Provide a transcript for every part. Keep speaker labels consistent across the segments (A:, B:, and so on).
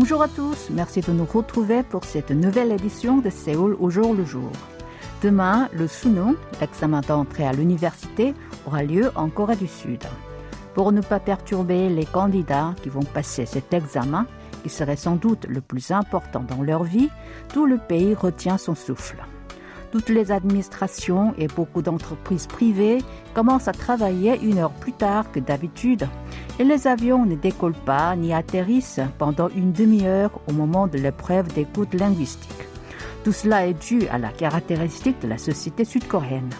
A: Bonjour à tous, merci de nous retrouver pour cette nouvelle édition de Séoul au jour le jour. Demain, le Sunon, l'examen d'entrée à l'université, aura lieu en Corée du Sud. Pour ne pas perturber les candidats qui vont passer cet examen, qui serait sans doute le plus important dans leur vie, tout le pays retient son souffle. Toutes les administrations et beaucoup d'entreprises privées commencent à travailler une heure plus tard que d'habitude et les avions ne décollent pas ni atterrissent pendant une demi-heure au moment de l'épreuve d'écoute linguistique. Tout cela est dû à la caractéristique de la société sud-coréenne.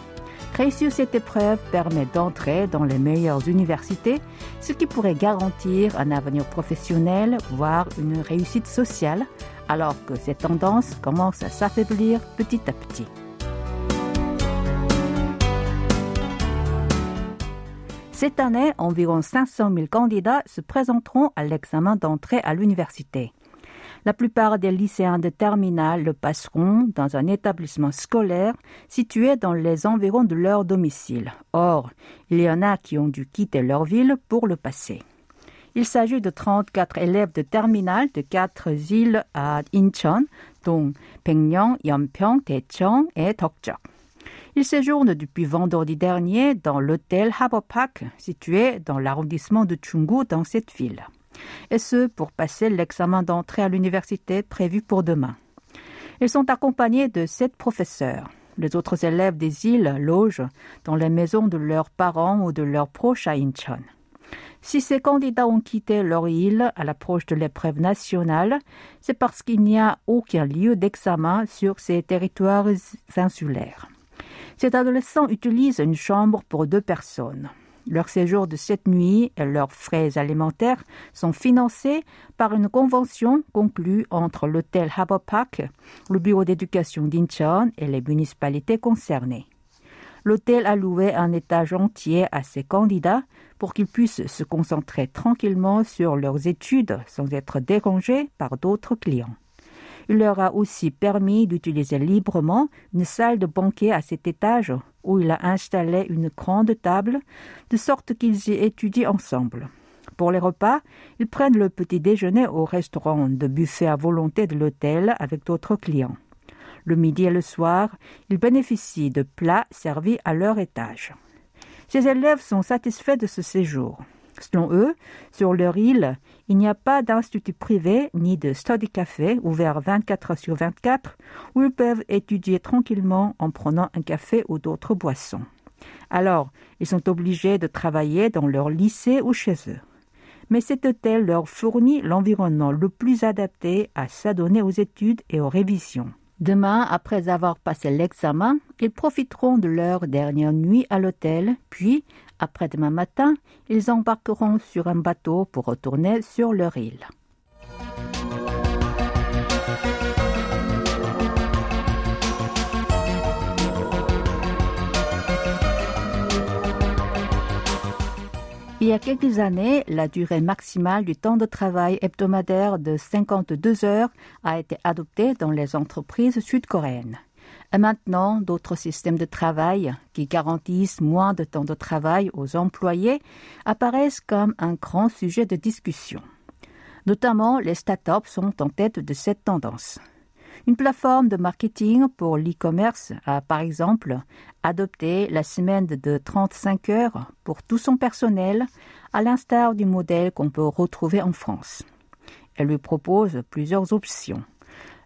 A: Réussir cette épreuve permet d'entrer dans les meilleures universités, ce qui pourrait garantir un avenir professionnel, voire une réussite sociale, alors que cette tendance commence à s'affaiblir petit à petit. Cette année, environ 500 000 candidats se présenteront à l'examen d'entrée à l'université. La plupart des lycéens de terminale le passeront dans un établissement scolaire situé dans les environs de leur domicile. Or, il y en a qui ont dû quitter leur ville pour le passer. Il s'agit de 34 élèves de terminale de quatre îles à Incheon, dont Baekneung, Yeonpyeong, Daecheon et Dokjeok. Ils séjournent depuis vendredi dernier dans l'hôtel Harbour Park, situé dans l'arrondissement de Chunggu dans cette ville. Et ce, pour passer l'examen d'entrée à l'université prévu pour demain. Ils sont accompagnés de sept professeurs. Les autres élèves des îles logent dans les maisons de leurs parents ou de leurs proches à Incheon. Si ces candidats ont quitté leur île à l'approche de l'épreuve nationale, c'est parce qu'il n'y a aucun lieu d'examen sur ces territoires insulaires. Ces adolescents utilisent une chambre pour deux personnes. Leur séjour de cette nuit et leurs frais alimentaires sont financés par une convention conclue entre l'hôtel Harbour Park, le bureau d'éducation d'Incheon et les municipalités concernées. L'hôtel a loué un étage entier à ses candidats pour qu'ils puissent se concentrer tranquillement sur leurs études sans être dérangés par d'autres clients. Il leur a aussi permis d'utiliser librement une salle de banquet à cet étage où il a installé une grande table de sorte qu'ils y étudient ensemble. Pour les repas, ils prennent le petit déjeuner au restaurant de buffet à volonté de l'hôtel avec d'autres clients. Le midi et le soir, ils bénéficient de plats servis à leur étage. Ces élèves sont satisfaits de ce séjour. Selon eux, sur leur île, il n'y a pas d'institut privé ni de study café ouvert 24 heures sur 24 où ils peuvent étudier tranquillement en prenant un café ou d'autres boissons. Alors, ils sont obligés de travailler dans leur lycée ou chez eux. Mais cet hôtel leur fournit l'environnement le plus adapté à s'adonner aux études et aux révisions? Demain, après avoir passé l'examen, ils profiteront de leur dernière nuit à l'hôtel, puis, après-demain matin, ils embarqueront sur un bateau pour retourner sur leur île. Il y a quelques années, la durée maximale du temps de travail hebdomadaire de 52 heures a été adoptée dans les entreprises sud-coréennes. Maintenant, d'autres systèmes de travail qui garantissent moins de temps de travail aux employés apparaissent comme un grand sujet de discussion. Notamment, les startups sont en tête de cette tendance. Une plateforme de marketing pour l'e-commerce a par exemple adopté la semaine de 35 heures pour tout son personnel, à l'instar du modèle qu'on peut retrouver en France. Elle lui propose plusieurs options.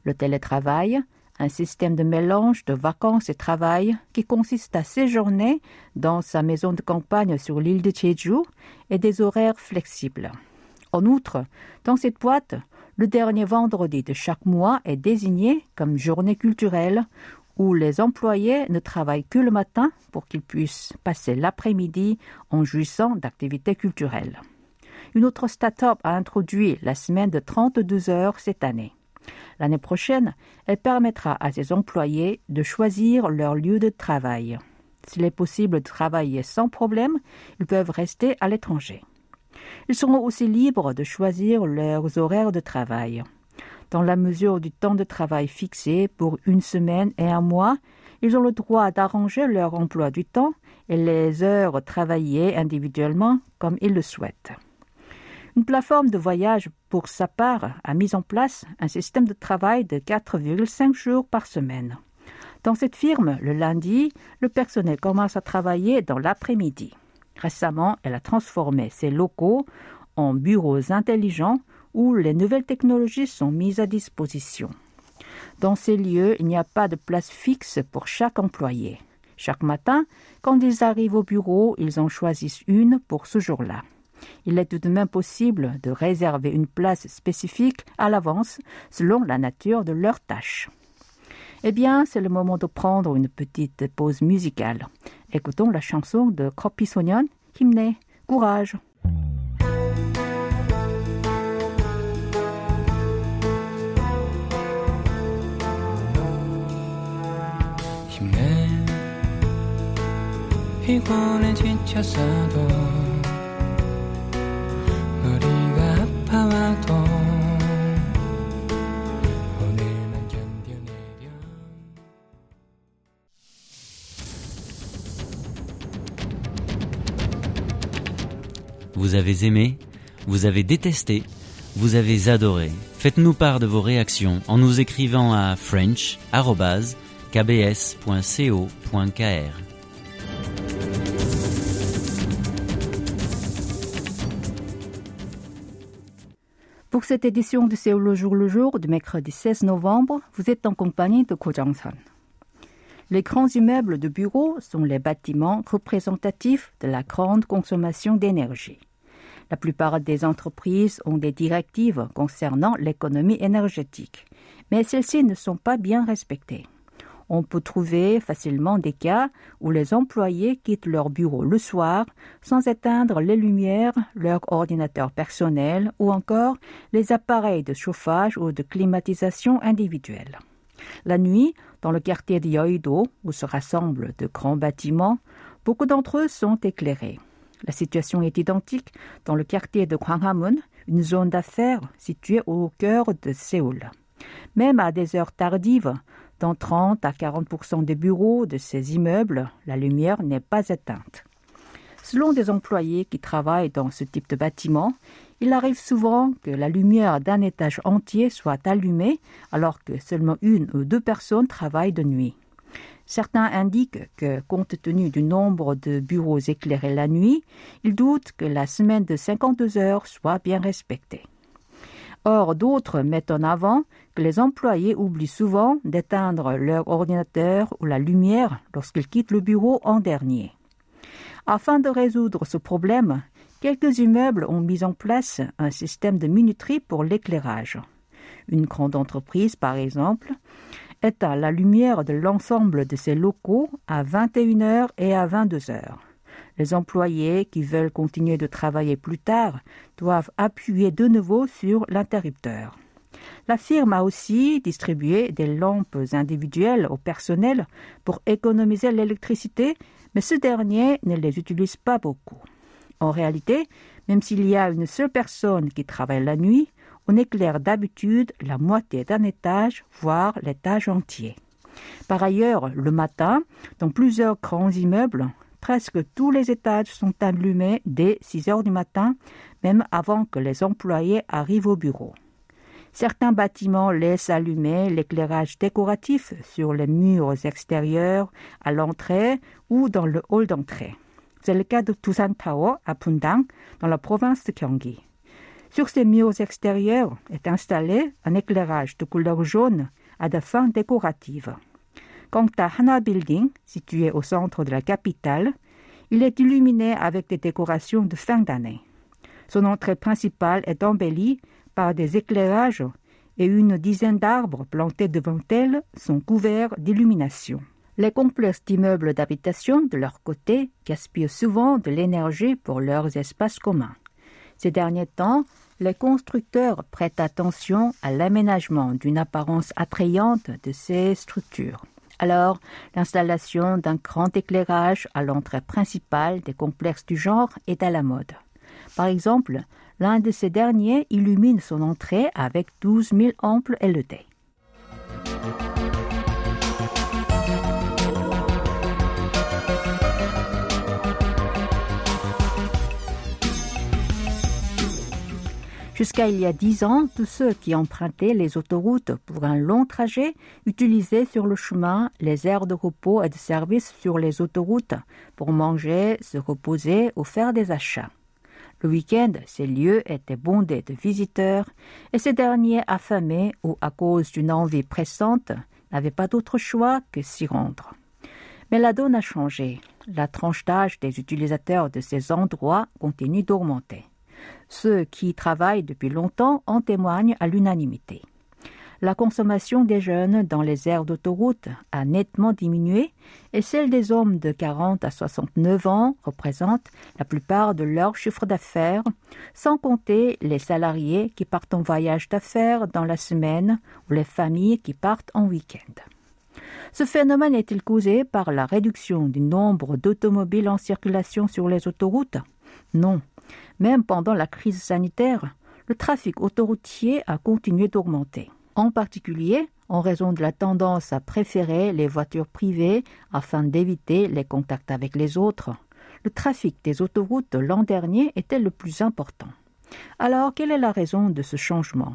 A: Le télétravail, un système de mélange de vacances et travail qui consiste à séjourner dans sa maison de campagne sur l'île de Jeju et des horaires flexibles. En outre, dans cette boîte, le dernier vendredi de chaque mois est désigné comme journée culturelle où les employés ne travaillent que le matin pour qu'ils puissent passer l'après-midi en jouissant d'activités culturelles. Une autre start-up a introduit la semaine de 32 heures cette année. L'année prochaine, elle permettra à ses employés de choisir leur lieu de travail. S'il est possible de travailler sans problème, ils peuvent rester à l'étranger. Ils seront aussi libres de choisir leurs horaires de travail. Dans la mesure du temps de travail fixé pour une semaine et un mois, ils ont le droit d'arranger leur emploi du temps et les heures travaillées individuellement comme ils le souhaitent. Une plateforme de voyage, pour sa part, a mis en place un système de travail de 4,5 jours par semaine. Dans cette firme, le lundi, le personnel commence à travailler dans l'après-midi. Récemment, elle a transformé ses locaux en bureaux intelligents où les nouvelles technologies sont mises à disposition. Dans ces lieux, il n'y a pas de place fixe pour chaque employé. Chaque matin, quand ils arrivent au bureau, ils en choisissent une pour ce jour-là il est tout de même possible de réserver une place spécifique à l'avance selon la nature de leur tâche. Eh bien, c'est le moment de prendre une petite pause musicale. Écoutons la chanson de Kropi Sonyon, Himne, Courage.
B: Avez aimé, vous avez détesté, vous avez adoré. Faites-nous part de vos réactions en nous écrivant à french.kbs.co.kr.
A: Pour cette édition de Séoul le jour le jour du mercredi 16 novembre, vous êtes en compagnie de Ko Jong-san. Les grands immeubles de bureaux sont les bâtiments représentatifs de la grande consommation d'énergie. La plupart des entreprises ont des directives concernant l'économie énergétique, mais celles-ci ne sont pas bien respectées on peut trouver facilement des cas où les employés quittent leur bureau le soir sans éteindre les lumières, leur ordinateur personnel ou encore les appareils de chauffage ou de climatisation individuels. La nuit, dans le quartier de où se rassemblent de grands bâtiments, beaucoup d'entre eux sont éclairés. La situation est identique dans le quartier de Gwanghwamun, une zone d'affaires située au cœur de Séoul. Même à des heures tardives, dans 30 à 40% des bureaux de ces immeubles, la lumière n'est pas éteinte. Selon des employés qui travaillent dans ce type de bâtiment, il arrive souvent que la lumière d'un étage entier soit allumée alors que seulement une ou deux personnes travaillent de nuit. Certains indiquent que, compte tenu du nombre de bureaux éclairés la nuit, ils doutent que la semaine de 52 heures soit bien respectée. Or, d'autres mettent en avant que les employés oublient souvent d'éteindre leur ordinateur ou la lumière lorsqu'ils quittent le bureau en dernier. Afin de résoudre ce problème, quelques immeubles ont mis en place un système de minuterie pour l'éclairage. Une grande entreprise, par exemple, éteint la lumière de l'ensemble de ses locaux à 21h et à 22h. Les employés qui veulent continuer de travailler plus tard doivent appuyer de nouveau sur l'interrupteur. La firme a aussi distribué des lampes individuelles au personnel pour économiser l'électricité, mais ce dernier ne les utilise pas beaucoup. En réalité, même s'il y a une seule personne qui travaille la nuit, on éclaire d'habitude la moitié d'un étage, voire l'étage entier. Par ailleurs, le matin, dans plusieurs grands immeubles, presque tous les étages sont allumés dès 6 heures du matin, même avant que les employés arrivent au bureau. Certains bâtiments laissent allumer l'éclairage décoratif sur les murs extérieurs, à l'entrée ou dans le hall d'entrée. C'est le cas de Tusan Tower à Pundang, dans la province de Gyeonggi. Sur ces murs extérieurs est installé un éclairage de couleur jaune à des fins décoratives. Quant à Hana Building, situé au centre de la capitale, il est illuminé avec des décorations de fin d'année. Son entrée principale est embellie par des éclairages et une dizaine d'arbres plantés devant elle sont couverts d'illumination. Les complexes d'immeubles d'habitation, de leur côté, gaspillent souvent de l'énergie pour leurs espaces communs. Ces derniers temps, les constructeurs prêtent attention à l'aménagement d'une apparence attrayante de ces structures. Alors, l'installation d'un grand éclairage à l'entrée principale des complexes du genre est à la mode. Par exemple, l'un de ces derniers illumine son entrée avec 12 000 amples LED. Jusqu'à il y a dix ans, tous ceux qui empruntaient les autoroutes pour un long trajet utilisaient sur le chemin les aires de repos et de service sur les autoroutes pour manger, se reposer ou faire des achats. Le week-end, ces lieux étaient bondés de visiteurs et ces derniers affamés ou à cause d'une envie pressante n'avaient pas d'autre choix que s'y rendre. Mais la donne a changé. La tranche d'âge des utilisateurs de ces endroits continue d'augmenter. Ceux qui travaillent depuis longtemps en témoignent à l'unanimité. La consommation des jeunes dans les aires d'autoroute a nettement diminué et celle des hommes de 40 à 69 ans représente la plupart de leur chiffre d'affaires, sans compter les salariés qui partent en voyage d'affaires dans la semaine ou les familles qui partent en week-end. Ce phénomène est-il causé par la réduction du nombre d'automobiles en circulation sur les autoroutes? Non. Même pendant la crise sanitaire, le trafic autoroutier a continué d'augmenter. En particulier, en raison de la tendance à préférer les voitures privées afin d'éviter les contacts avec les autres, le trafic des autoroutes l'an dernier était le plus important. Alors, quelle est la raison de ce changement?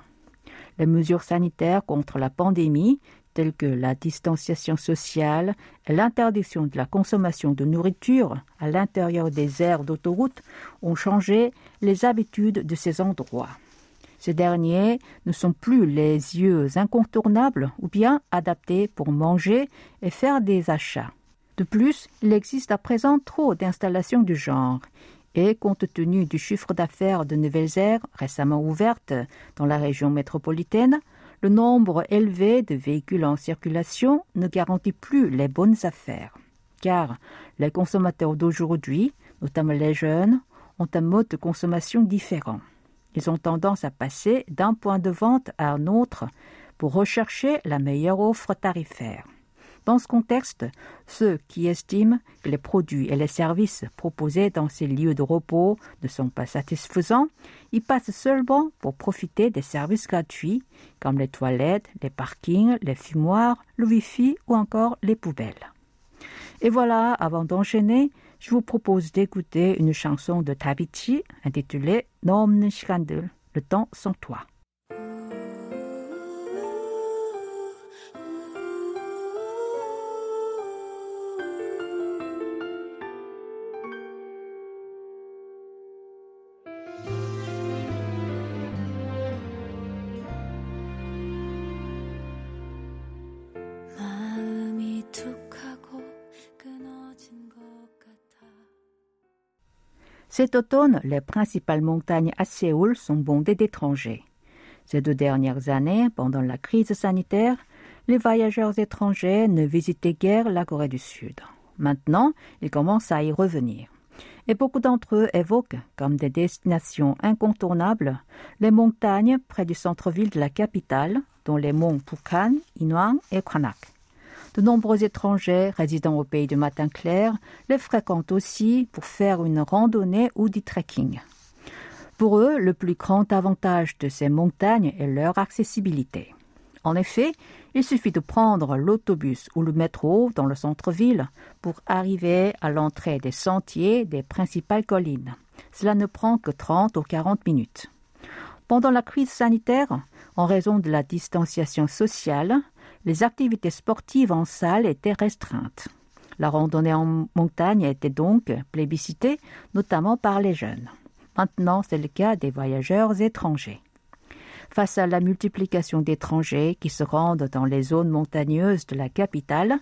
A: Les mesures sanitaires contre la pandémie telles que la distanciation sociale et l'interdiction de la consommation de nourriture à l'intérieur des aires d'autoroute ont changé les habitudes de ces endroits. Ces derniers ne sont plus les yeux incontournables ou bien adaptés pour manger et faire des achats. De plus, il existe à présent trop d'installations du genre et compte tenu du chiffre d'affaires de nouvelles aires récemment ouvertes dans la région métropolitaine, le nombre élevé de véhicules en circulation ne garantit plus les bonnes affaires, car les consommateurs d'aujourd'hui, notamment les jeunes, ont un mode de consommation différent. Ils ont tendance à passer d'un point de vente à un autre pour rechercher la meilleure offre tarifaire. Dans ce contexte, ceux qui estiment que les produits et les services proposés dans ces lieux de repos ne sont pas satisfaisants, y passent seulement pour profiter des services gratuits comme les toilettes, les parkings, les fumoirs, le Wi-Fi ou encore les poubelles. Et voilà, avant d'enchaîner, je vous propose d'écouter une chanson de Tabichi intitulée Nom le temps sans toi. Cet automne, les principales montagnes à Séoul sont bondées d'étrangers. Ces deux dernières années, pendant la crise sanitaire, les voyageurs étrangers ne visitaient guère la Corée du Sud. Maintenant, ils commencent à y revenir. Et beaucoup d'entre eux évoquent comme des destinations incontournables les montagnes près du centre-ville de la capitale, dont les monts Pukhan, Inwang et Kwanak. De nombreux étrangers résidant au pays du matin clair les fréquentent aussi pour faire une randonnée ou du trekking. Pour eux, le plus grand avantage de ces montagnes est leur accessibilité. En effet, il suffit de prendre l'autobus ou le métro dans le centre-ville pour arriver à l'entrée des sentiers des principales collines. Cela ne prend que 30 ou 40 minutes. Pendant la crise sanitaire, en raison de la distanciation sociale, les activités sportives en salle étaient restreintes. La randonnée en montagne était donc plébiscitée, notamment par les jeunes. Maintenant, c'est le cas des voyageurs étrangers. Face à la multiplication d'étrangers qui se rendent dans les zones montagneuses de la capitale,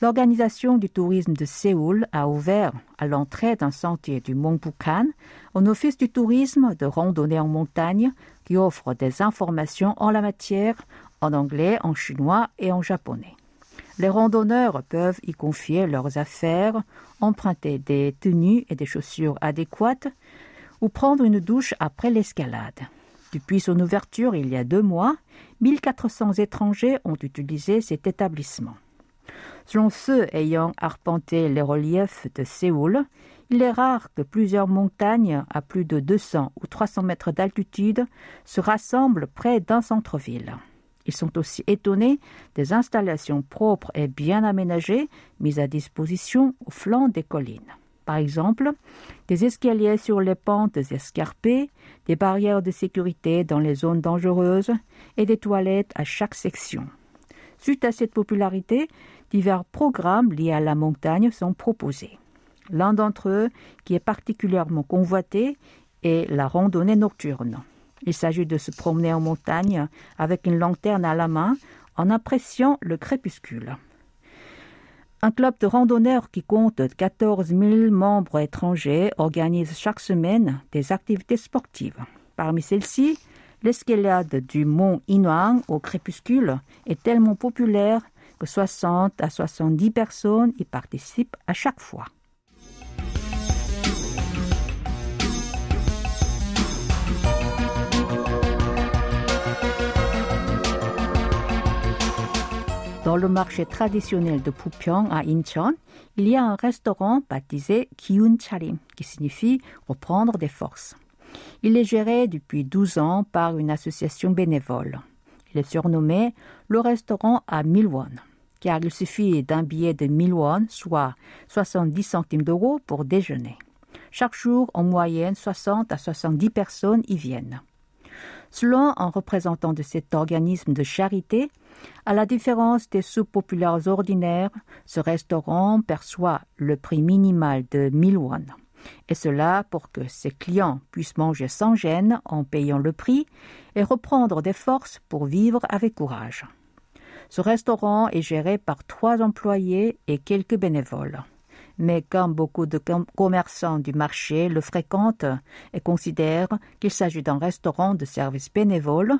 A: l'organisation du tourisme de Séoul a ouvert à l'entrée d'un sentier du Mont Bukhan un office du tourisme de randonnée en montagne qui offre des informations en la matière en anglais, en chinois et en japonais. Les randonneurs peuvent y confier leurs affaires, emprunter des tenues et des chaussures adéquates, ou prendre une douche après l'escalade. Depuis son ouverture il y a deux mois, 1400 étrangers ont utilisé cet établissement. Selon ceux ayant arpenté les reliefs de Séoul, il est rare que plusieurs montagnes à plus de 200 ou 300 mètres d'altitude se rassemblent près d'un centre-ville. Ils sont aussi étonnés des installations propres et bien aménagées mises à disposition au flanc des collines. Par exemple, des escaliers sur les pentes escarpées, des barrières de sécurité dans les zones dangereuses et des toilettes à chaque section. Suite à cette popularité, divers programmes liés à la montagne sont proposés. L'un d'entre eux, qui est particulièrement convoité, est la randonnée nocturne. Il s'agit de se promener en montagne avec une lanterne à la main en appréciant le crépuscule. Un club de randonneurs qui compte 14 000 membres étrangers organise chaque semaine des activités sportives. Parmi celles-ci, l'escalade du mont Inuang au crépuscule est tellement populaire que 60 à 70 personnes y participent à chaque fois. Dans le marché traditionnel de Pupyeong à Incheon, il y a un restaurant baptisé Kiun Charim, qui signifie reprendre des forces. Il est géré depuis 12 ans par une association bénévole. Il est surnommé le restaurant à 1000 won, car il suffit d'un billet de 1000 won, soit 70 centimes d'euros pour déjeuner. Chaque jour, en moyenne, 60 à 70 personnes y viennent. Selon un représentant de cet organisme de charité, à la différence des soupes populaires ordinaires, ce restaurant perçoit le prix minimal de 1000 won. Et cela pour que ses clients puissent manger sans gêne en payant le prix et reprendre des forces pour vivre avec courage. Ce restaurant est géré par trois employés et quelques bénévoles mais comme beaucoup de commerçants du marché le fréquentent et considèrent qu'il s'agit d'un restaurant de service bénévole,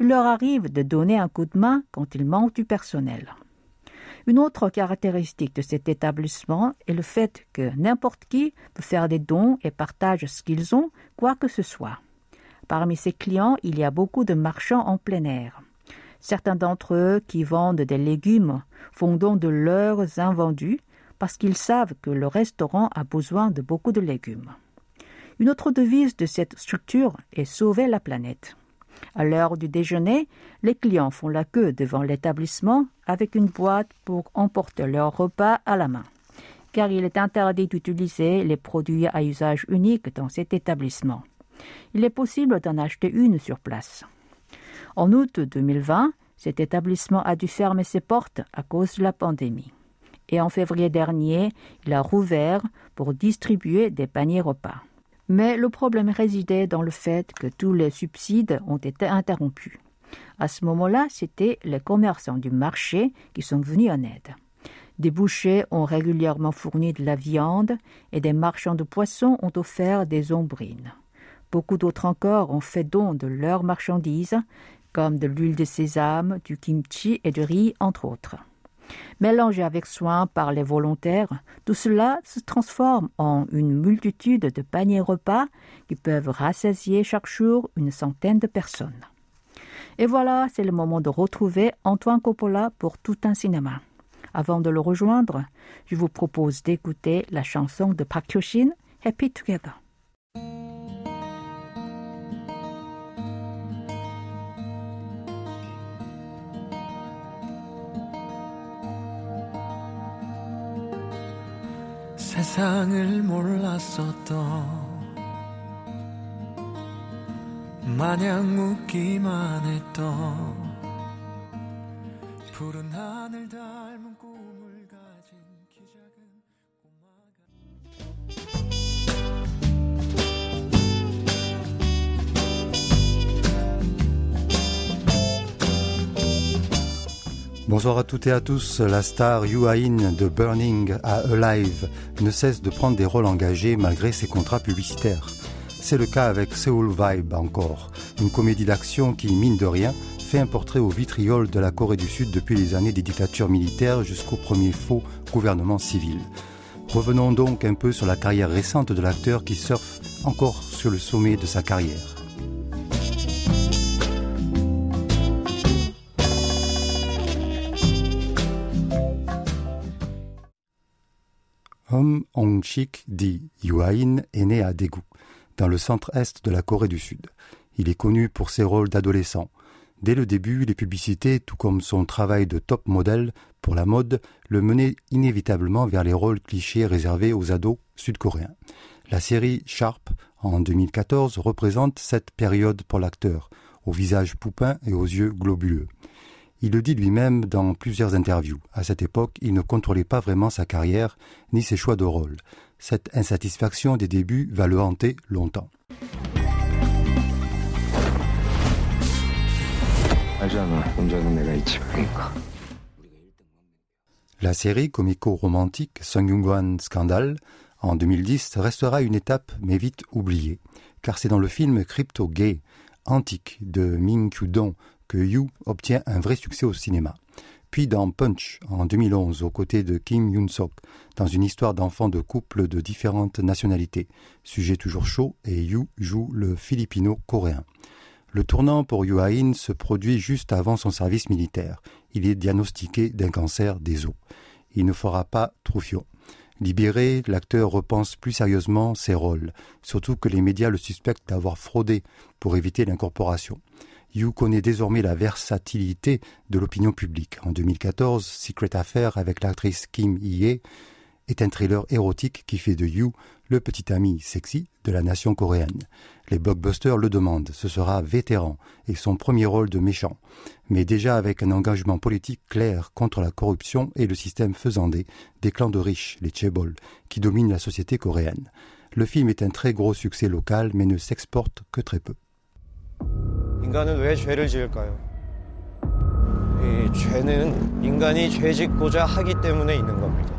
A: il leur arrive de donner un coup de main quand il manque du personnel. Une autre caractéristique de cet établissement est le fait que n'importe qui peut faire des dons et partage ce qu'ils ont, quoi que ce soit. Parmi ses clients, il y a beaucoup de marchands en plein air. Certains d'entre eux qui vendent des légumes font don de leurs invendus parce qu'ils savent que le restaurant a besoin de beaucoup de légumes. Une autre devise de cette structure est sauver la planète. À l'heure du déjeuner, les clients font la queue devant l'établissement avec une boîte pour emporter leur repas à la main, car il est interdit d'utiliser les produits à usage unique dans cet établissement. Il est possible d'en acheter une sur place. En août 2020, cet établissement a dû fermer ses portes à cause de la pandémie et en février dernier, il a rouvert pour distribuer des paniers repas. Mais le problème résidait dans le fait que tous les subsides ont été interrompus. À ce moment-là, c'était les commerçants du marché qui sont venus en aide. Des bouchers ont régulièrement fourni de la viande et des marchands de poissons ont offert des ombrines. Beaucoup d'autres encore ont fait don de leurs marchandises, comme de l'huile de sésame, du kimchi et du riz, entre autres. Mélangé avec soin par les volontaires, tout cela se transforme en une multitude de paniers repas qui peuvent rassasier chaque jour une centaine de personnes. Et voilà, c'est le moment de retrouver Antoine Coppola pour tout un cinéma. Avant de le rejoindre, je vous propose d'écouter la chanson de Park Happy Together. 세상을 몰랐었던 마냥 웃기만 했던 푸른 하늘 닮
C: Bonsoir à toutes et à tous. La star Yu In de Burning à Alive ne cesse de prendre des rôles engagés malgré ses contrats publicitaires. C'est le cas avec Seoul Vibe encore, une comédie d'action qui, mine de rien, fait un portrait au vitriol de la Corée du Sud depuis les années des dictatures militaires jusqu'au premier faux gouvernement civil. Revenons donc un peu sur la carrière récente de l'acteur qui surfe encore sur le sommet de sa carrière. Hom Hong-shik, dit Yuain, est né à Daegu, dans le centre-est de la Corée du Sud. Il est connu pour ses rôles d'adolescent. Dès le début, les publicités, tout comme son travail de top modèle pour la mode, le menaient inévitablement vers les rôles clichés réservés aux ados sud-coréens. La série Sharp, en 2014, représente cette période pour l'acteur, au visage poupin et aux yeux globuleux. Il le dit lui-même dans plusieurs interviews. À cette époque, il ne contrôlait pas vraiment sa carrière ni ses choix de rôle. Cette insatisfaction des débuts va le hanter longtemps. La série comico-romantique Songyungwan Scandal en 2010 restera une étape mais vite oubliée, car c'est dans le film Crypto Gay antique de Min Kyu-dong que Yu obtient un vrai succès au cinéma. Puis dans Punch en 2011 aux côtés de Kim Yoon-sok dans une histoire d'enfants de couples de différentes nationalités. Sujet toujours chaud et Yu joue le philippino-coréen. Le tournant pour Yu Ha-in se produit juste avant son service militaire. Il est diagnostiqué d'un cancer des os. Il ne fera pas Troufion. Libéré, l'acteur repense plus sérieusement ses rôles, surtout que les médias le suspectent d'avoir fraudé pour éviter l'incorporation. Yu connaît désormais la versatilité de l'opinion publique. En 2014, Secret Affair avec l'actrice Kim Hye est un thriller érotique qui fait de Yu le petit ami sexy de la nation coréenne. Les blockbusters le demandent, ce sera vétéran et son premier rôle de méchant, mais déjà avec un engagement politique clair contre la corruption et le système faisandé des clans de riches, les Chebol, qui dominent la société coréenne. Le film est un très gros succès local mais ne s'exporte que très peu. 인간은 왜 죄를 지을까요? 이 죄는 인간이 죄 짓고자 하기 때문에 있는 겁니다.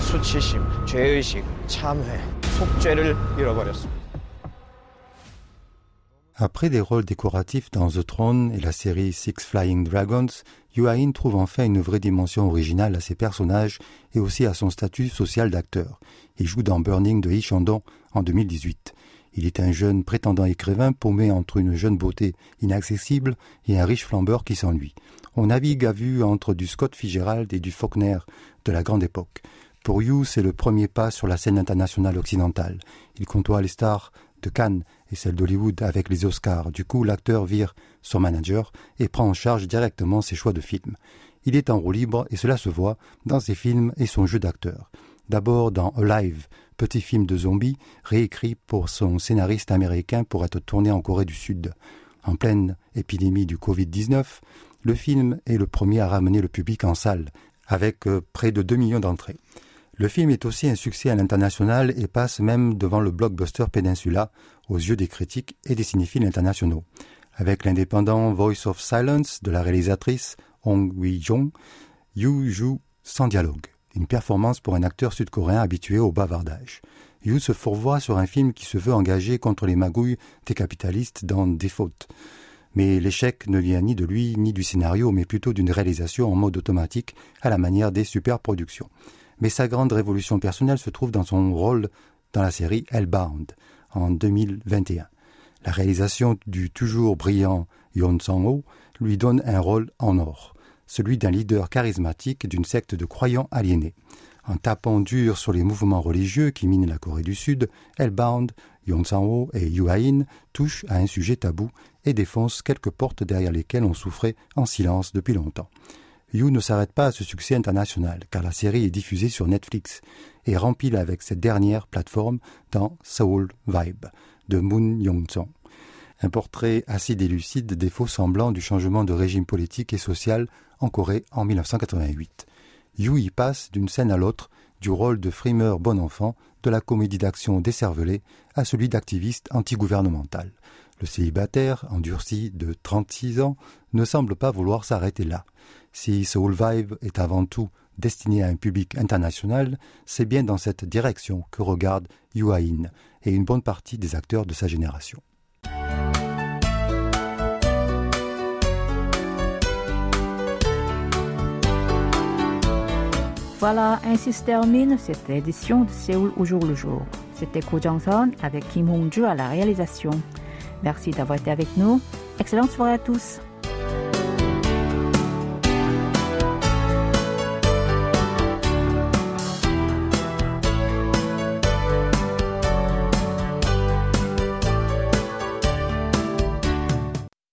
C: 수치심, 죄의식, 참회, 속죄를 잃어버렸습니다. Après des rôles décoratifs dans The Throne et la série Six Flying Dragons, Yuain trouve enfin une vraie dimension originale à ses personnages et aussi à son statut social d'acteur. Il joue dans Burning de Lee Chandon en 2018. Il est un jeune prétendant écrivain paumé entre une jeune beauté inaccessible et un riche flambeur qui s'ennuie. On navigue à vue entre du Scott Fitzgerald et du Faulkner de la grande époque. Pour Hughes, c'est le premier pas sur la scène internationale occidentale. Il côtoie les stars de Cannes et celles d'Hollywood avec les Oscars. Du coup, l'acteur vire son manager et prend en charge directement ses choix de films. Il est en roue libre et cela se voit dans ses films et son jeu d'acteur. D'abord dans Alive, petit film de zombies réécrit pour son scénariste américain pour être tourné en Corée du Sud. En pleine épidémie du Covid-19, le film est le premier à ramener le public en salle, avec euh, près de 2 millions d'entrées. Le film est aussi un succès à l'international et passe même devant le blockbuster Peninsula aux yeux des critiques et des cinéphiles internationaux. Avec l'indépendant Voice of Silence de la réalisatrice Hong Wi-jong, Yu joue sans dialogue une performance pour un acteur sud-coréen habitué au bavardage. Yu se fourvoie sur un film qui se veut engagé contre les magouilles des capitalistes dans des fautes. Mais l'échec ne vient ni de lui ni du scénario, mais plutôt d'une réalisation en mode automatique à la manière des superproductions. Mais sa grande révolution personnelle se trouve dans son rôle dans la série Hellbound en 2021. La réalisation du toujours brillant Yon Sang-ho lui donne un rôle en or celui d'un leader charismatique d'une secte de croyants aliénés. En tapant dur sur les mouvements religieux qui minent la Corée du Sud, Hellbound, Yon Sang-ho et Yu touchent à un sujet tabou et défoncent quelques portes derrière lesquelles on souffrait en silence depuis longtemps. Yu ne s'arrête pas à ce succès international, car la série est diffusée sur Netflix et remplie avec cette dernière plateforme dans Soul Vibe de Moon Young-song un portrait acide et lucide des faux semblants du changement de régime politique et social en Corée en 1988. Yu y passe d'une scène à l'autre du rôle de frimeur bon enfant de la comédie d'action décervelée à celui d'activiste antigouvernemental. Le célibataire, endurci de 36 ans, ne semble pas vouloir s'arrêter là. Si Soul Vibe est avant tout destiné à un public international, c'est bien dans cette direction que regarde Yu Ha-in et une bonne partie des acteurs de sa génération.
A: Voilà, ainsi se termine cette édition de Séoul au jour le jour. C'était Ko Jong-son avec Kim Hong-ju à la réalisation. Merci d'avoir été avec nous. Excellente soirée à tous.